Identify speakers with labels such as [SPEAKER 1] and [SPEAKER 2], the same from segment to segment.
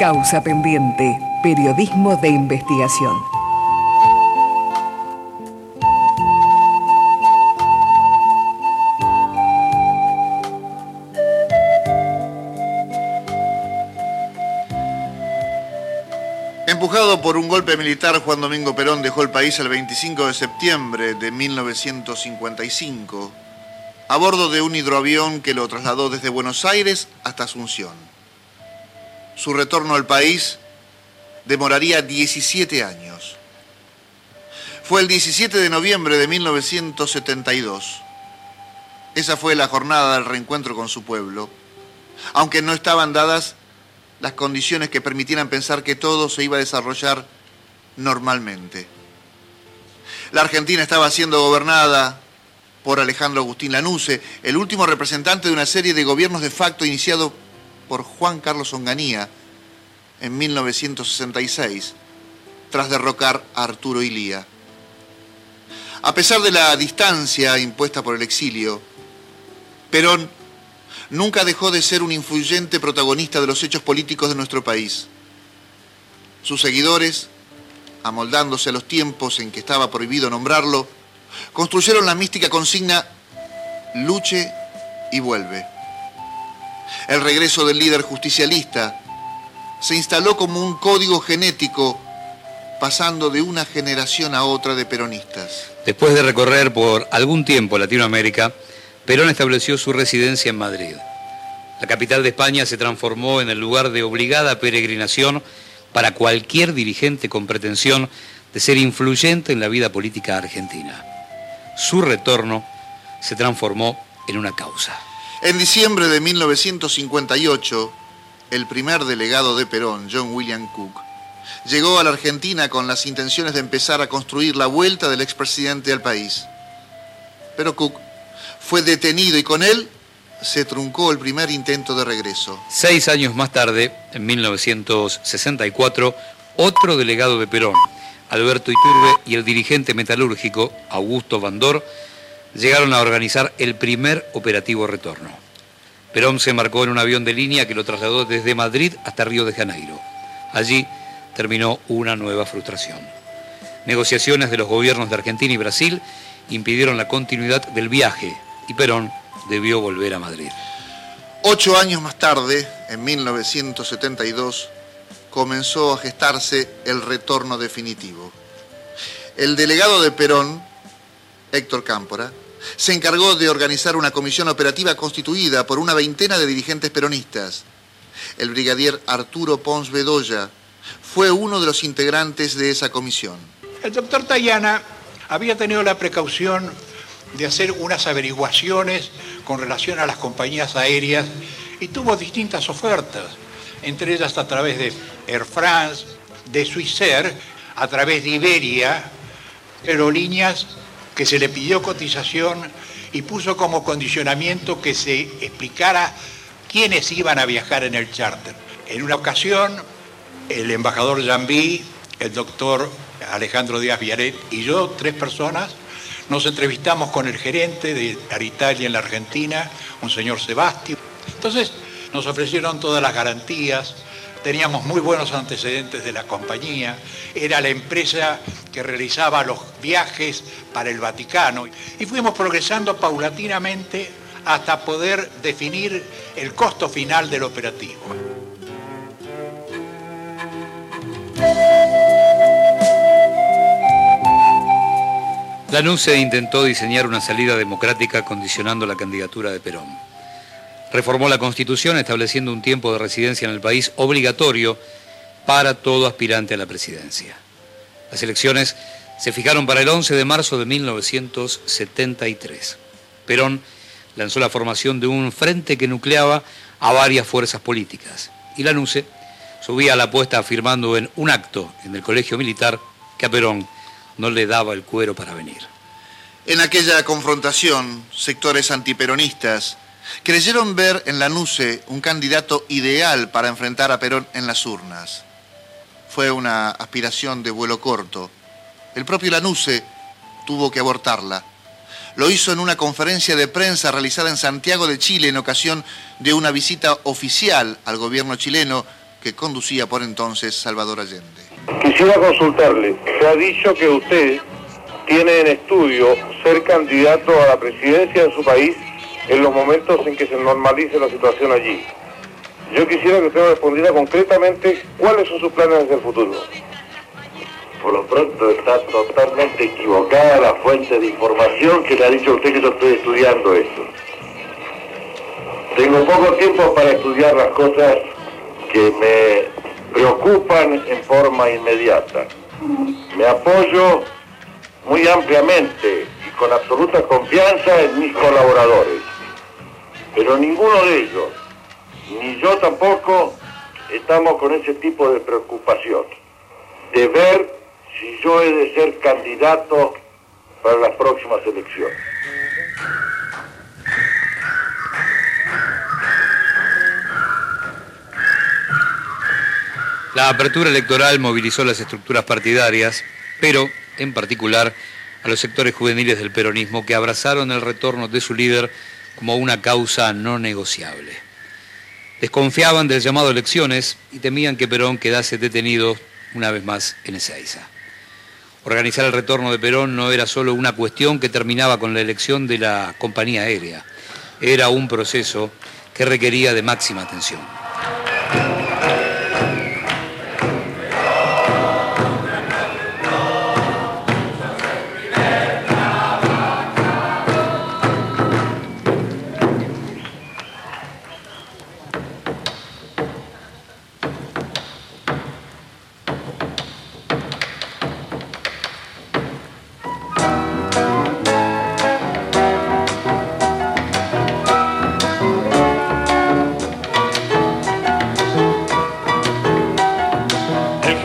[SPEAKER 1] Causa pendiente, periodismo de investigación.
[SPEAKER 2] Empujado por un golpe militar, Juan Domingo Perón dejó el país el 25 de septiembre de 1955 a bordo de un hidroavión que lo trasladó desde Buenos Aires hasta Asunción. Su retorno al país demoraría 17 años. Fue el 17 de noviembre de 1972. Esa fue la jornada del reencuentro con su pueblo, aunque no estaban dadas las condiciones que permitieran pensar que todo se iba a desarrollar normalmente. La Argentina estaba siendo gobernada por Alejandro Agustín Lanusse, el último representante de una serie de gobiernos de facto iniciado por Juan Carlos Onganía en 1966, tras derrocar a Arturo Ilía. A pesar de la distancia impuesta por el exilio, Perón nunca dejó de ser un influyente protagonista de los hechos políticos de nuestro país. Sus seguidores, amoldándose a los tiempos en que estaba prohibido nombrarlo, construyeron la mística consigna luche y vuelve. El regreso del líder justicialista se instaló como un código genético pasando de una generación a otra de peronistas.
[SPEAKER 3] Después de recorrer por algún tiempo Latinoamérica, Perón estableció su residencia en Madrid. La capital de España se transformó en el lugar de obligada peregrinación para cualquier dirigente con pretensión de ser influyente en la vida política argentina su retorno se transformó en una causa.
[SPEAKER 2] En diciembre de 1958, el primer delegado de Perón, John William Cook, llegó a la Argentina con las intenciones de empezar a construir la vuelta del expresidente al país. Pero Cook fue detenido y con él se truncó el primer intento de regreso.
[SPEAKER 3] Seis años más tarde, en 1964, otro delegado de Perón, Alberto Iturbe y el dirigente metalúrgico Augusto Bandor llegaron a organizar el primer operativo retorno. Perón se embarcó en un avión de línea que lo trasladó desde Madrid hasta Río de Janeiro. Allí terminó una nueva frustración. Negociaciones de los gobiernos de Argentina y Brasil impidieron la continuidad del viaje y Perón debió volver a Madrid.
[SPEAKER 2] Ocho años más tarde, en 1972, comenzó a gestarse el retorno definitivo. El delegado de Perón, Héctor Cámpora, se encargó de organizar una comisión operativa constituida por una veintena de dirigentes peronistas. El brigadier Arturo Pons Bedoya fue uno de los integrantes de esa comisión.
[SPEAKER 4] El doctor Tayana había tenido la precaución de hacer unas averiguaciones con relación a las compañías aéreas y tuvo distintas ofertas, entre ellas a través de Air France, de Swissair, a través de Iberia, aerolíneas que se le pidió cotización y puso como condicionamiento que se explicara quiénes iban a viajar en el charter. En una ocasión, el embajador Jambí, el doctor Alejandro Díaz Viaret y yo, tres personas, nos entrevistamos con el gerente de Aritalia en la Argentina, un señor Sebasti. Entonces nos ofrecieron todas las garantías, teníamos muy buenos antecedentes de la compañía, era la empresa que realizaba los viajes para el Vaticano y fuimos progresando paulatinamente hasta poder definir el costo final del operativo.
[SPEAKER 3] La NUCE intentó diseñar una salida democrática condicionando la candidatura de Perón. Reformó la Constitución estableciendo un tiempo de residencia en el país obligatorio para todo aspirante a la presidencia. Las elecciones se fijaron para el 11 de marzo de 1973. Perón lanzó la formación de un frente que nucleaba a varias fuerzas políticas y la NUCE subía a la apuesta afirmando en un acto en el colegio militar que a Perón no le daba el cuero para venir.
[SPEAKER 2] En aquella confrontación, sectores antiperonistas creyeron ver en Lanuse un candidato ideal para enfrentar a Perón en las urnas. Fue una aspiración de vuelo corto. El propio Lanuse tuvo que abortarla. Lo hizo en una conferencia de prensa realizada en Santiago de Chile en ocasión de una visita oficial al gobierno chileno que conducía por entonces Salvador Allende.
[SPEAKER 5] Quisiera consultarle, se ha dicho que usted tiene en estudio ser candidato a la presidencia de su país en los momentos en que se normalice la situación allí. Yo quisiera que usted me respondiera concretamente cuáles son sus planes hacia el futuro.
[SPEAKER 6] Por lo pronto está totalmente equivocada la fuente de información que le ha dicho usted que yo estoy estudiando esto. Tengo poco tiempo para estudiar las cosas que me preocupan en forma inmediata. Me apoyo muy ampliamente y con absoluta confianza en mis colaboradores. Pero ninguno de ellos, ni yo tampoco, estamos con ese tipo de preocupación. De ver si yo he de ser candidato para las próximas elecciones.
[SPEAKER 3] La apertura electoral movilizó las estructuras partidarias, pero en particular a los sectores juveniles del peronismo que abrazaron el retorno de su líder como una causa no negociable. Desconfiaban del llamado elecciones y temían que Perón quedase detenido una vez más en Ezeiza. Organizar el retorno de Perón no era solo una cuestión que terminaba con la elección de la compañía aérea, era un proceso que requería de máxima atención.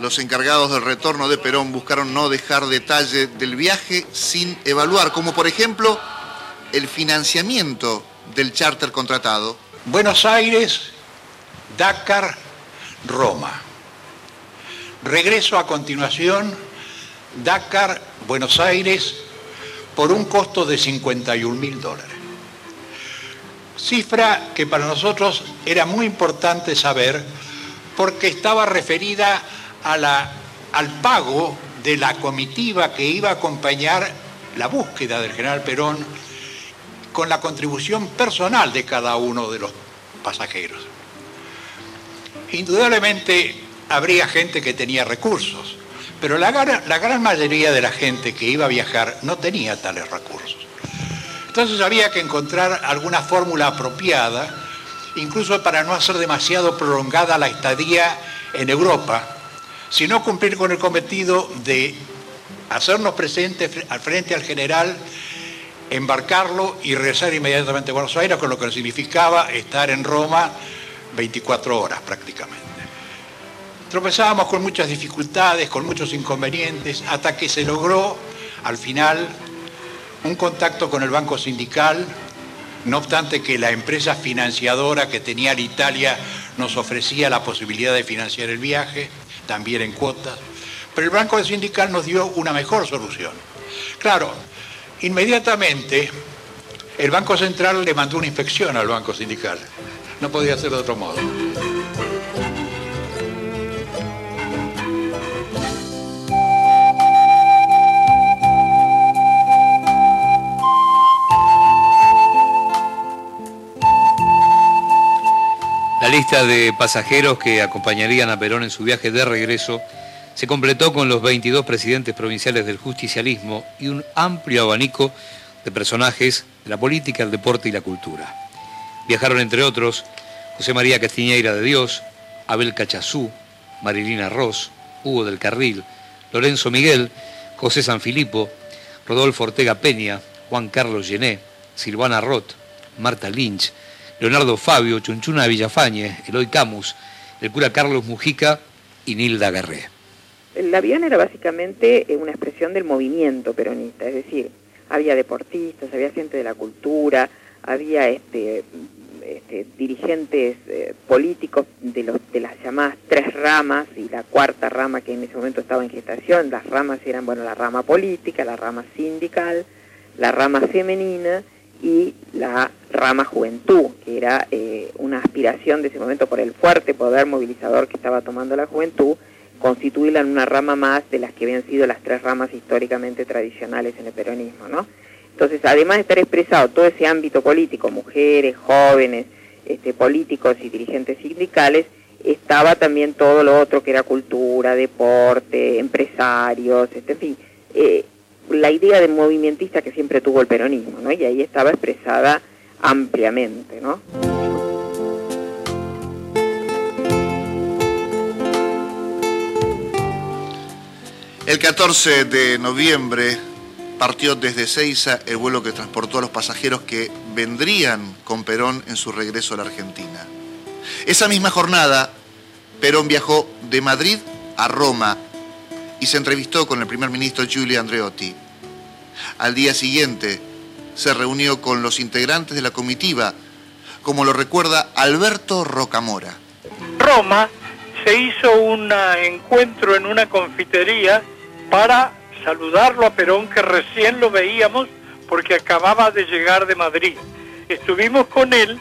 [SPEAKER 2] los encargados del retorno de Perón buscaron no dejar detalle del viaje sin evaluar, como por ejemplo el financiamiento del charter contratado.
[SPEAKER 4] Buenos Aires, Dakar, Roma. Regreso a continuación, Dakar, Buenos Aires, por un costo de 51 mil dólares. Cifra que para nosotros era muy importante saber porque estaba referida al pago de la comitiva que iba a acompañar la búsqueda del general Perón con la contribución personal de cada uno de los pasajeros. Indudablemente habría gente que tenía recursos, pero la, la gran mayoría de la gente que iba a viajar no tenía tales recursos. Entonces había que encontrar alguna fórmula apropiada incluso para no hacer demasiado prolongada la estadía en Europa, sino cumplir con el cometido de hacernos presentes al frente al general, embarcarlo y regresar inmediatamente a Buenos Aires, con lo que significaba estar en Roma 24 horas prácticamente. Tropezábamos con muchas dificultades, con muchos inconvenientes, hasta que se logró al final un contacto con el Banco Sindical, no obstante que la empresa financiadora que tenía Italia nos ofrecía la posibilidad de financiar el viaje, también en cuotas, pero el Banco Sindical nos dio una mejor solución. Claro, inmediatamente el Banco Central le mandó una inspección al Banco Sindical. No podía ser de otro modo.
[SPEAKER 3] Lista de pasajeros que acompañarían a Perón en su viaje de regreso se completó con los 22 presidentes provinciales del justicialismo y un amplio abanico de personajes de la política, el deporte y la cultura. Viajaron entre otros José María Castiñeira de Dios, Abel Cachazú, Marilina Ross, Hugo del Carril, Lorenzo Miguel, José Sanfilippo, Rodolfo Ortega Peña, Juan Carlos Llené, Silvana Roth, Marta Lynch, Leonardo Fabio, Chunchuna Villafañe, Eloy Camus, el cura Carlos Mujica y Nilda Garré.
[SPEAKER 7] el avión era básicamente eh, una expresión del movimiento peronista, es decir, había deportistas, había gente de la cultura, había este, este, dirigentes eh, políticos de, los, de las llamadas tres ramas y la cuarta rama que en ese momento estaba en gestación. Las ramas eran, bueno, la rama política, la rama sindical, la rama femenina y la rama juventud, que era eh, una aspiración de ese momento por el fuerte poder movilizador que estaba tomando la juventud, constituirla en una rama más de las que habían sido las tres ramas históricamente tradicionales en el peronismo, ¿no? Entonces, además de estar expresado todo ese ámbito político, mujeres, jóvenes, este, políticos y dirigentes sindicales, estaba también todo lo otro que era cultura, deporte, empresarios, este, en fin, eh, la idea de movimentista que siempre tuvo el peronismo, ¿no? Y ahí estaba expresada ampliamente, ¿no?
[SPEAKER 2] El 14 de noviembre partió desde Ceiza el vuelo que transportó a los pasajeros que vendrían con Perón en su regreso a la Argentina. Esa misma jornada, Perón viajó de Madrid a Roma y se entrevistó con el primer ministro Giulio Andreotti. Al día siguiente, se reunió con los integrantes de la comitiva, como lo recuerda Alberto Rocamora.
[SPEAKER 8] Roma se hizo un encuentro en una confitería para saludarlo a Perón, que recién lo veíamos porque acababa de llegar de Madrid. Estuvimos con él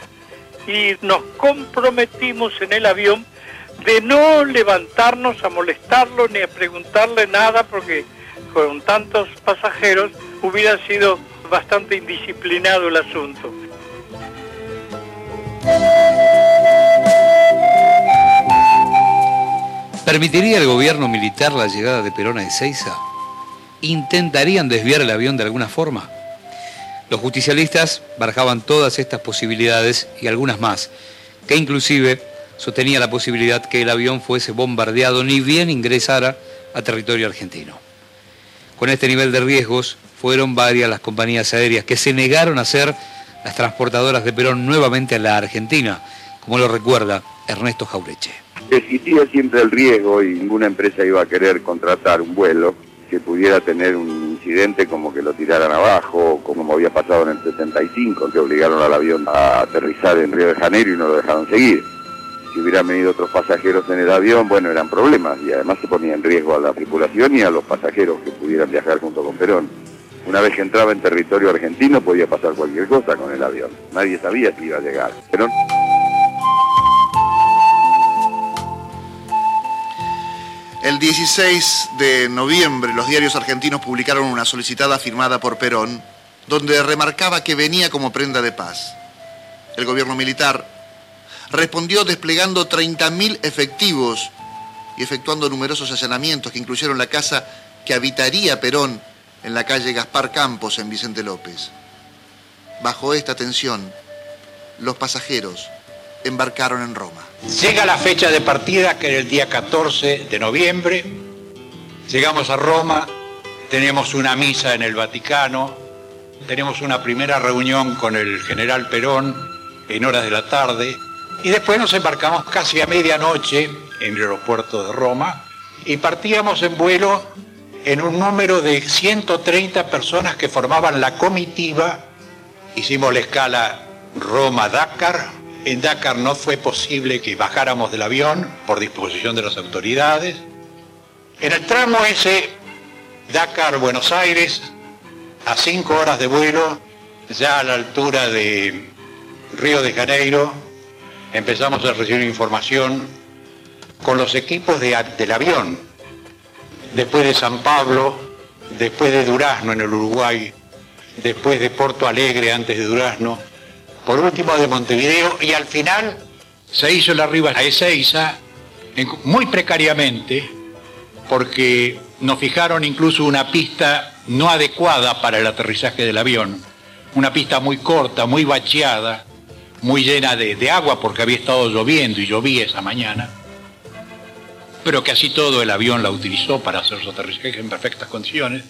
[SPEAKER 8] y nos comprometimos en el avión de no levantarnos a molestarlo ni a preguntarle nada porque con tantos pasajeros hubiera sido bastante indisciplinado el asunto.
[SPEAKER 3] ¿Permitiría el gobierno militar la llegada de Perón a Ezeiza? ¿Intentarían desviar el avión de alguna forma? Los justicialistas barajaban todas estas posibilidades y algunas más, que inclusive sostenía la posibilidad que el avión fuese bombardeado ni bien ingresara a territorio argentino. Con este nivel de riesgos fueron varias las compañías aéreas que se negaron a ser las transportadoras de Perón nuevamente a la Argentina, como lo recuerda Ernesto Jaureche.
[SPEAKER 9] Existía siempre el riesgo y ninguna empresa iba a querer contratar un vuelo que pudiera tener un incidente como que lo tiraran abajo, como había pasado en el 75, que obligaron al avión a aterrizar en Río de Janeiro y no lo dejaron seguir. Si hubieran venido otros pasajeros en el avión, bueno, eran problemas y además se ponía en riesgo a la tripulación y a los pasajeros que pudieran viajar junto con Perón. Una vez que entraba en territorio argentino podía pasar cualquier cosa con el avión. Nadie sabía si iba a llegar. Perón
[SPEAKER 2] El 16 de noviembre los diarios argentinos publicaron una solicitada firmada por Perón donde remarcaba que venía como prenda de paz. El gobierno militar respondió desplegando 30.000 efectivos y efectuando numerosos allanamientos que incluyeron la casa que habitaría Perón en la calle Gaspar Campos en Vicente López. Bajo esta tensión, los pasajeros embarcaron en Roma.
[SPEAKER 4] Llega la fecha de partida, que era el día 14 de noviembre. Llegamos a Roma, tenemos una misa en el Vaticano, tenemos una primera reunión con el general Perón en horas de la tarde y después nos embarcamos casi a medianoche en el aeropuerto de Roma y partíamos en vuelo en un número de 130 personas que formaban la comitiva. Hicimos la escala Roma-Dakar, en Dakar no fue posible que bajáramos del avión por disposición de las autoridades. En el tramo ese, Dakar-Buenos Aires, a cinco horas de vuelo, ya a la altura de Río de Janeiro, empezamos a recibir información con los equipos del avión. Después de San Pablo, después de Durazno en el Uruguay, después de Porto Alegre antes de Durazno, por último de Montevideo y al final se hizo la arriba a Ezeiza muy precariamente porque nos fijaron incluso una pista no adecuada para el aterrizaje del avión, una pista muy corta, muy bacheada, muy llena de, de agua porque había estado lloviendo y llovía esa mañana, pero casi todo el avión la utilizó para hacer su aterrizaje en perfectas condiciones.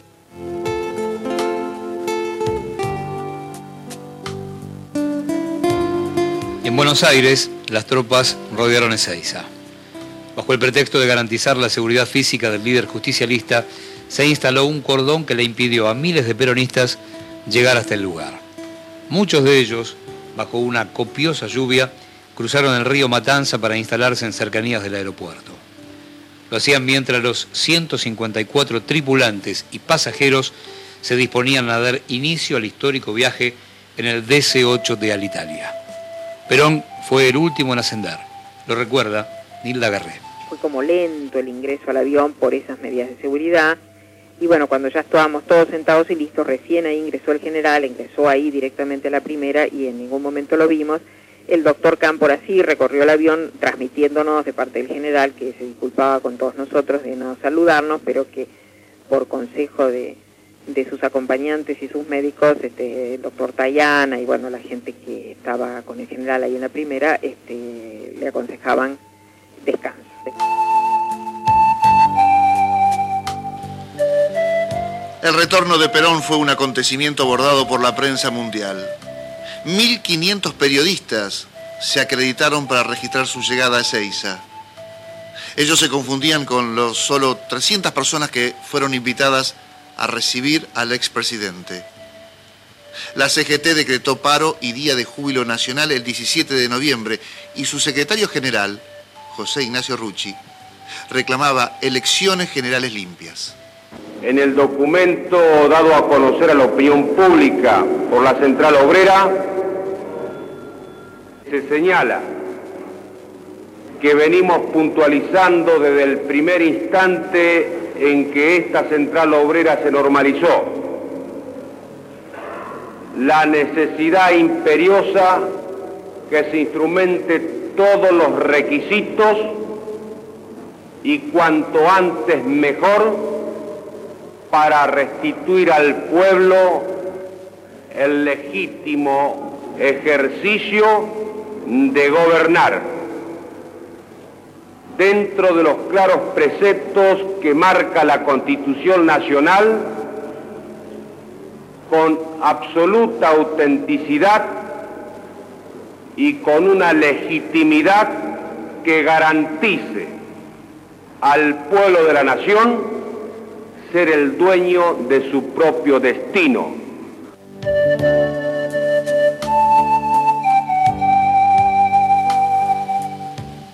[SPEAKER 3] En Buenos Aires, las tropas rodearon Ezeiza. Bajo el pretexto de garantizar la seguridad física del líder justicialista, se instaló un cordón que le impidió a miles de peronistas llegar hasta el lugar. Muchos de ellos, bajo una copiosa lluvia, cruzaron el río Matanza para instalarse en cercanías del aeropuerto. Lo hacían mientras los 154 tripulantes y pasajeros se disponían a dar inicio al histórico viaje en el DC-8 de Alitalia. Perón fue el último en ascender, lo recuerda Nilda Garré
[SPEAKER 7] fue como lento el ingreso al avión por esas medidas de seguridad. Y bueno, cuando ya estábamos todos sentados y listos, recién ahí ingresó el general, ingresó ahí directamente a la primera y en ningún momento lo vimos. El doctor Cámpora sí recorrió el avión transmitiéndonos de parte del general que se disculpaba con todos nosotros de no saludarnos, pero que por consejo de, de sus acompañantes y sus médicos, este, el doctor Tayana y bueno, la gente que estaba con el general ahí en la primera, este, le aconsejaban descanso.
[SPEAKER 2] El retorno de Perón fue un acontecimiento abordado por la prensa mundial. 1.500 periodistas se acreditaron para registrar su llegada a Ezeiza. Ellos se confundían con los solo 300 personas que fueron invitadas a recibir al expresidente. La CGT decretó paro y día de júbilo nacional el 17 de noviembre y su secretario general, José Ignacio Rucci, reclamaba elecciones generales limpias.
[SPEAKER 10] En el documento dado a conocer a la opinión pública por la Central Obrera, se señala que venimos puntualizando desde el primer instante en que esta Central Obrera se normalizó. La necesidad imperiosa que se instrumente todos los requisitos y cuanto antes mejor para restituir al pueblo el legítimo ejercicio de gobernar. Dentro de los claros preceptos que marca la Constitución Nacional con absoluta autenticidad y con una legitimidad que garantice al pueblo de la nación ser el dueño de su propio destino.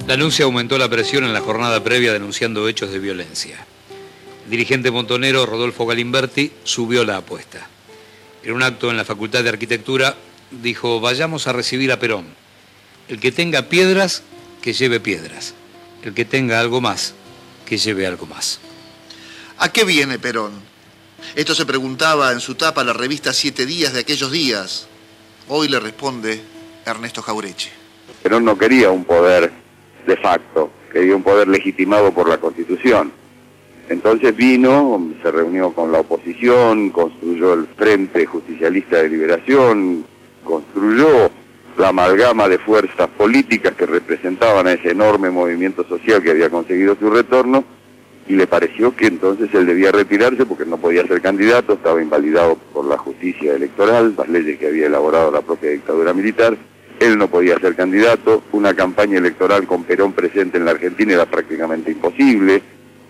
[SPEAKER 3] La anuncia aumentó la presión en la jornada previa denunciando hechos de violencia. El dirigente montonero Rodolfo Galimberti subió la apuesta. En un acto en la Facultad de Arquitectura, dijo, vayamos a recibir a Perón. El que tenga piedras, que lleve piedras. El que tenga algo más, que lleve algo más.
[SPEAKER 2] ¿A qué viene Perón? Esto se preguntaba en su tapa la revista Siete Días de aquellos días. Hoy le responde Ernesto Jaureche.
[SPEAKER 9] Perón no quería un poder de facto, quería un poder legitimado por la Constitución. Entonces vino, se reunió con la oposición, construyó el Frente Justicialista de Liberación, construyó la amalgama de fuerzas políticas que representaban a ese enorme movimiento social que había conseguido su retorno y le pareció que entonces él debía retirarse porque no podía ser candidato, estaba invalidado por la justicia electoral, las leyes que había elaborado la propia dictadura militar, él no podía ser candidato, una campaña electoral con Perón presente en la Argentina era prácticamente imposible,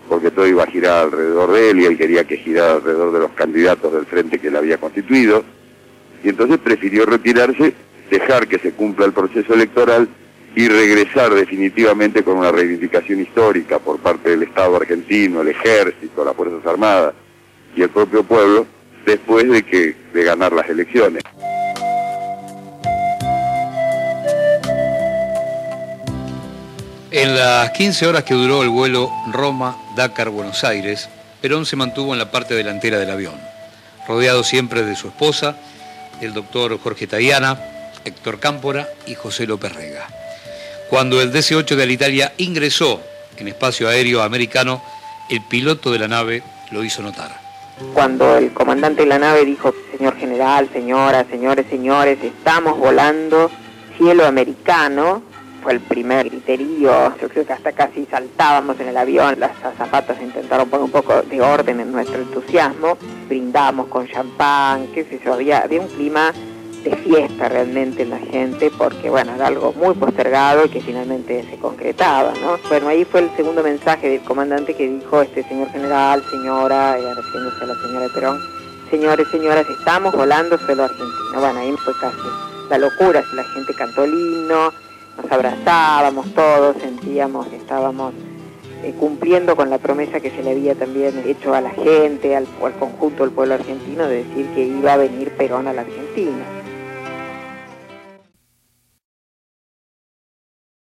[SPEAKER 9] porque todo iba a girar alrededor de él y él quería que girara alrededor de los candidatos del frente que él había constituido. Y entonces prefirió retirarse, dejar que se cumpla el proceso electoral y regresar definitivamente con una reivindicación histórica por parte del Estado argentino, el ejército, las Fuerzas Armadas y el propio pueblo después de que de ganar las elecciones.
[SPEAKER 3] En las 15 horas que duró el vuelo Roma-Dakar-Buenos Aires, Perón se mantuvo en la parte delantera del avión, rodeado siempre de su esposa el doctor Jorge Tayana, Héctor Cámpora y José López Rega. Cuando el DC-8 de Alitalia ingresó en espacio aéreo americano, el piloto de la nave lo hizo notar.
[SPEAKER 7] Cuando el comandante de la nave dijo, señor general, señoras, señores, señores, estamos volando cielo americano, fue el primer griterío, yo creo que hasta casi saltábamos en el avión, las zapatas intentaron poner un poco de orden en nuestro entusiasmo, brindamos con champán, qué sé yo, había, había un clima de fiesta realmente en la gente, porque bueno, era algo muy postergado y que finalmente se concretaba, ¿no? Bueno, ahí fue el segundo mensaje del comandante que dijo, este señor general, señora, eh, refiriéndose a la señora Perón, señores, señoras, estamos volando suelo argentino. Bueno, ahí fue casi la locura, la gente cantó el himno, nos abrazábamos todos, sentíamos que estábamos eh, cumpliendo con la promesa que se le había también hecho a la gente, al, al conjunto del pueblo argentino, de decir que iba a venir Perón a la Argentina.